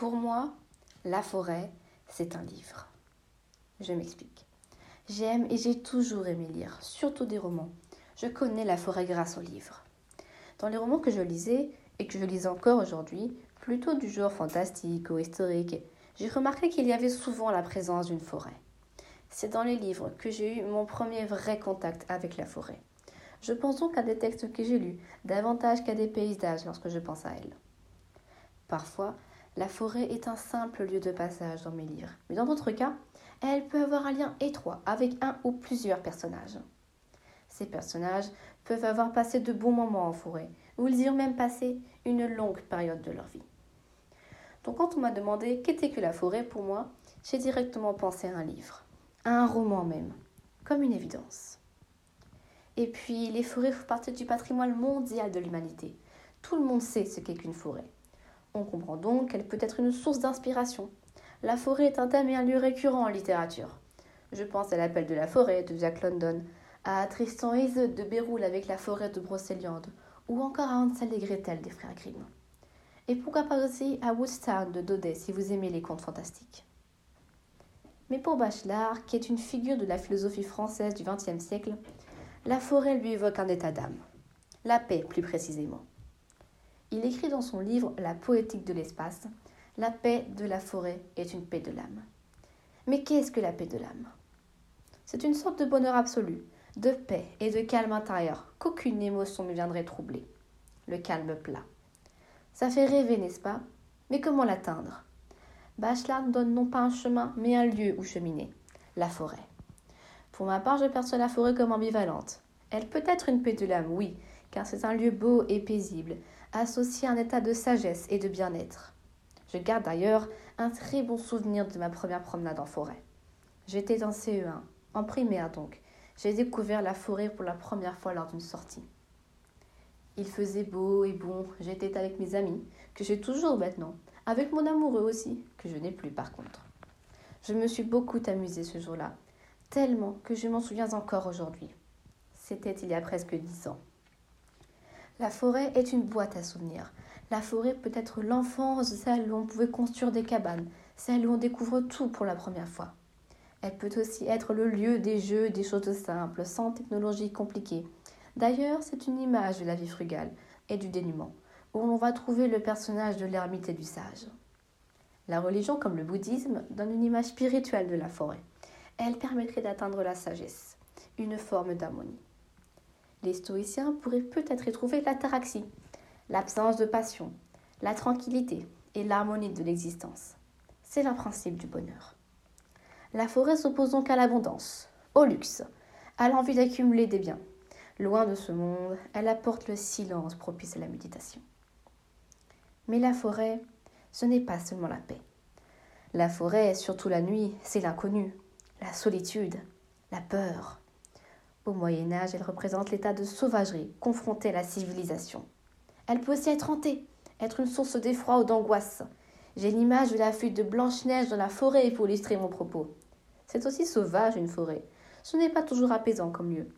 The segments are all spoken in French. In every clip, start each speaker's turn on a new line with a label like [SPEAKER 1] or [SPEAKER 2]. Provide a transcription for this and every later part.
[SPEAKER 1] Pour moi, la forêt, c'est un livre. Je m'explique. J'aime et j'ai toujours aimé lire, surtout des romans. Je connais la forêt grâce aux livres. Dans les romans que je lisais, et que je lis encore aujourd'hui, plutôt du genre fantastique ou historique, j'ai remarqué qu'il y avait souvent la présence d'une forêt. C'est dans les livres que j'ai eu mon premier vrai contact avec la forêt. Je pense donc à des textes que j'ai lus, davantage qu'à des paysages lorsque je pense à elles. Parfois, la forêt est un simple lieu de passage dans mes livres, mais dans d'autres cas, elle peut avoir un lien étroit avec un ou plusieurs personnages. Ces personnages peuvent avoir passé de bons moments en forêt, ou ils y ont même passé une longue période de leur vie. Donc quand on m'a demandé qu'était que la forêt pour moi, j'ai directement pensé à un livre, à un roman même, comme une évidence. Et puis les forêts font partie du patrimoine mondial de l'humanité. Tout le monde sait ce qu'est qu'une forêt. On comprend donc qu'elle peut être une source d'inspiration. La forêt est un thème et un lieu récurrent en littérature. Je pense à l'appel de la forêt de Jack London, à Tristan et de Béroul avec la forêt de Brocéliande, ou encore à Hansel et Gretel des frères Grimm. Et pourquoi pas aussi à Woodstown de Daudet si vous aimez les contes fantastiques. Mais pour Bachelard, qui est une figure de la philosophie française du XXe siècle, la forêt lui évoque un état d'âme, la paix plus précisément. Il écrit dans son livre La poétique de l'espace La paix de la forêt est une paix de l'âme. Mais qu'est-ce que la paix de l'âme? C'est une sorte de bonheur absolu, de paix et de calme intérieur qu'aucune émotion ne viendrait troubler. Le calme plat. Ça fait rêver, n'est-ce pas? Mais comment l'atteindre? Bachelard donne non pas un chemin, mais un lieu où cheminer la forêt. Pour ma part, je perçois la forêt comme ambivalente. Elle peut être une paix de l'âme, oui, car c'est un lieu beau et paisible, associé à un état de sagesse et de bien-être. Je garde d'ailleurs un très bon souvenir de ma première promenade en forêt. J'étais en CE1, en primaire donc. J'ai découvert la forêt pour la première fois lors d'une sortie. Il faisait beau et bon, j'étais avec mes amis, que j'ai toujours maintenant, avec mon amoureux aussi, que je n'ai plus par contre. Je me suis beaucoup amusée ce jour-là, tellement que je m'en souviens encore aujourd'hui. C'était il y a presque dix ans. La forêt est une boîte à souvenirs. La forêt peut être l'enfance, celle où on pouvait construire des cabanes, celle où on découvre tout pour la première fois. Elle peut aussi être le lieu des jeux, des choses simples, sans technologie compliquée. D'ailleurs, c'est une image de la vie frugale et du dénuement, où l'on va trouver le personnage de l'ermite et du sage. La religion, comme le bouddhisme, donne une image spirituelle de la forêt elle permettrait d'atteindre la sagesse, une forme d'harmonie. Les stoïciens pourraient peut-être y trouver l'ataraxie, l'absence de passion, la tranquillité et l'harmonie de l'existence. C'est le principe du bonheur. La forêt s'oppose donc à l'abondance, au luxe, à l'envie d'accumuler des biens. Loin de ce monde, elle apporte le silence propice à la méditation. Mais la forêt, ce n'est pas seulement la paix. La forêt, surtout la nuit, c'est l'inconnu, la solitude, la peur. Au Moyen Âge, elle représente l'état de sauvagerie confronté à la civilisation. Elle peut aussi être hantée, être une source d'effroi ou d'angoisse. J'ai l'image de la fuite de Blanche-Neige dans la forêt pour illustrer mon propos. C'est aussi sauvage une forêt. Ce n'est pas toujours apaisant comme lieu.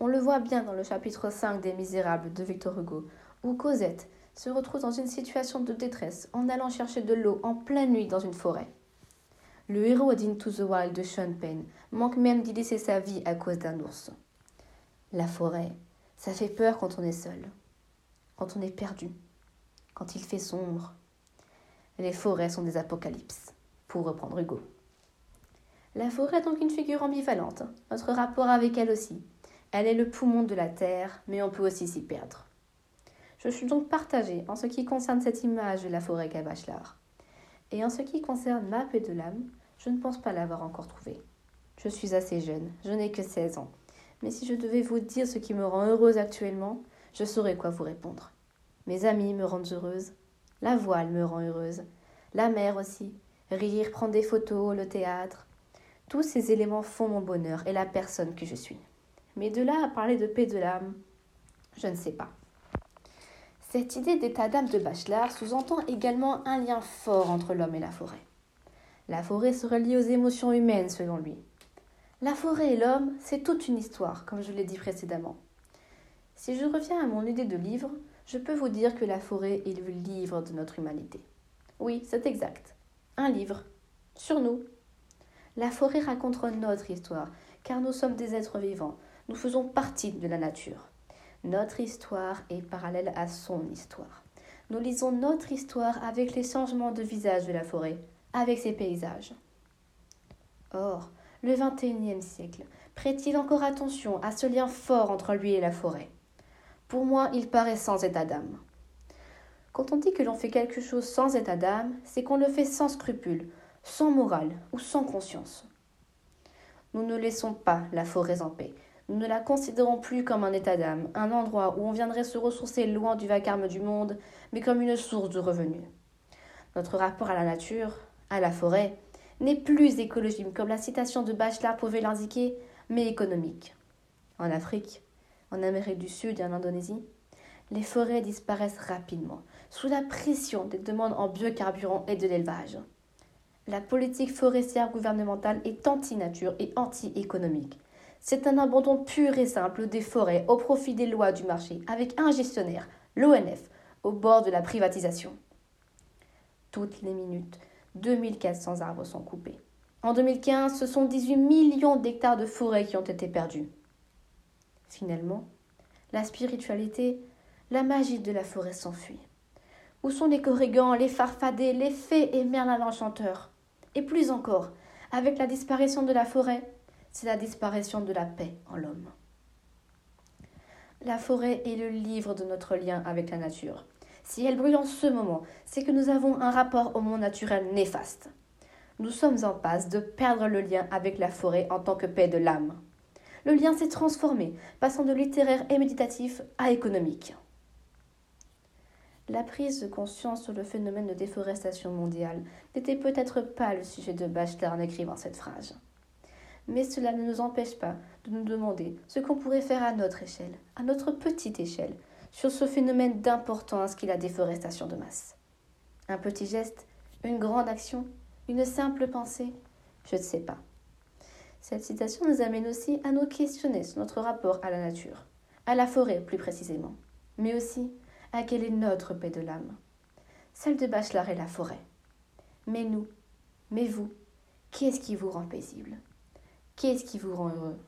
[SPEAKER 1] On le voit bien dans le chapitre 5 des Misérables de Victor Hugo, où Cosette se retrouve dans une situation de détresse en allant chercher de l'eau en pleine nuit dans une forêt. Le héros d'Into the Wild de Sean Penn manque même d'y laisser sa vie à cause d'un ours. La forêt, ça fait peur quand on est seul, quand on est perdu, quand il fait sombre. Les forêts sont des apocalypses, pour reprendre Hugo. La forêt est donc une figure ambivalente, notre rapport avec elle aussi. Elle est le poumon de la terre, mais on peut aussi s'y perdre. Je suis donc partagée en ce qui concerne cette image de la forêt qu'a et en ce qui concerne ma paix de l'âme, je ne pense pas l'avoir encore trouvée. Je suis assez jeune, je n'ai que 16 ans. Mais si je devais vous dire ce qui me rend heureuse actuellement, je saurais quoi vous répondre. Mes amis me rendent heureuse, la voile me rend heureuse, la mer aussi, rire, prendre des photos, le théâtre. Tous ces éléments font mon bonheur et la personne que je suis. Mais de là à parler de paix de l'âme, je ne sais pas. Cette idée d'état d'âme de Bachelard sous-entend également un lien fort entre l'homme et la forêt. La forêt se relie aux émotions humaines selon lui. La forêt et l'homme, c'est toute une histoire, comme je l'ai dit précédemment. Si je reviens à mon idée de livre, je peux vous dire que la forêt est le livre de notre humanité. Oui, c'est exact. Un livre. Sur nous. La forêt raconte notre histoire, car nous sommes des êtres vivants. Nous faisons partie de la nature. Notre histoire est parallèle à son histoire. Nous lisons notre histoire avec les changements de visage de la forêt, avec ses paysages. Or, le XXIe siècle prête-t-il encore attention à ce lien fort entre lui et la forêt? Pour moi, il paraît sans état d'âme. Quand on dit que l'on fait quelque chose sans état d'âme, c'est qu'on le fait sans scrupule, sans morale ou sans conscience. Nous ne laissons pas la forêt en paix. Nous ne la considérons plus comme un état d'âme, un endroit où on viendrait se ressourcer loin du vacarme du monde, mais comme une source de revenus. Notre rapport à la nature, à la forêt, n'est plus écologique comme la citation de Bachelard pouvait l'indiquer, mais économique. En Afrique, en Amérique du Sud et en Indonésie, les forêts disparaissent rapidement, sous la pression des demandes en biocarburants et de l'élevage. La politique forestière gouvernementale est anti-nature et anti-économique. C'est un abandon pur et simple des forêts au profit des lois du marché, avec un gestionnaire, l'ONF, au bord de la privatisation. Toutes les minutes, 2400 arbres sont coupés. En 2015, ce sont 18 millions d'hectares de forêts qui ont été perdus. Finalement, la spiritualité, la magie de la forêt s'enfuit. Où sont les corrigans, les farfadets, les fées et Merlin l'enchanteur? Et plus encore, avec la disparition de la forêt, c'est la disparition de la paix en l'homme. La forêt est le livre de notre lien avec la nature. Si elle brûle en ce moment, c'est que nous avons un rapport au monde naturel néfaste nous sommes en passe de perdre le lien avec la forêt en tant que paix de l'âme. Le lien s'est transformé, passant de littéraire et méditatif à économique. La prise de conscience sur le phénomène de déforestation mondiale n'était peut-être pas le sujet de Bachelard en écrivant cette phrase. Mais cela ne nous empêche pas de nous demander ce qu'on pourrait faire à notre échelle, à notre petite échelle, sur ce phénomène d'importance qu'est la déforestation de masse. Un petit geste, une grande action, une simple pensée Je ne sais pas. Cette citation nous amène aussi à nous questionner sur notre rapport à la nature, à la forêt plus précisément, mais aussi à quelle est notre paix de l'âme. Celle de Bachelard et la forêt. Mais nous, mais vous, qu'est-ce qui vous rend paisible? Qu'est-ce qui vous rend heureux?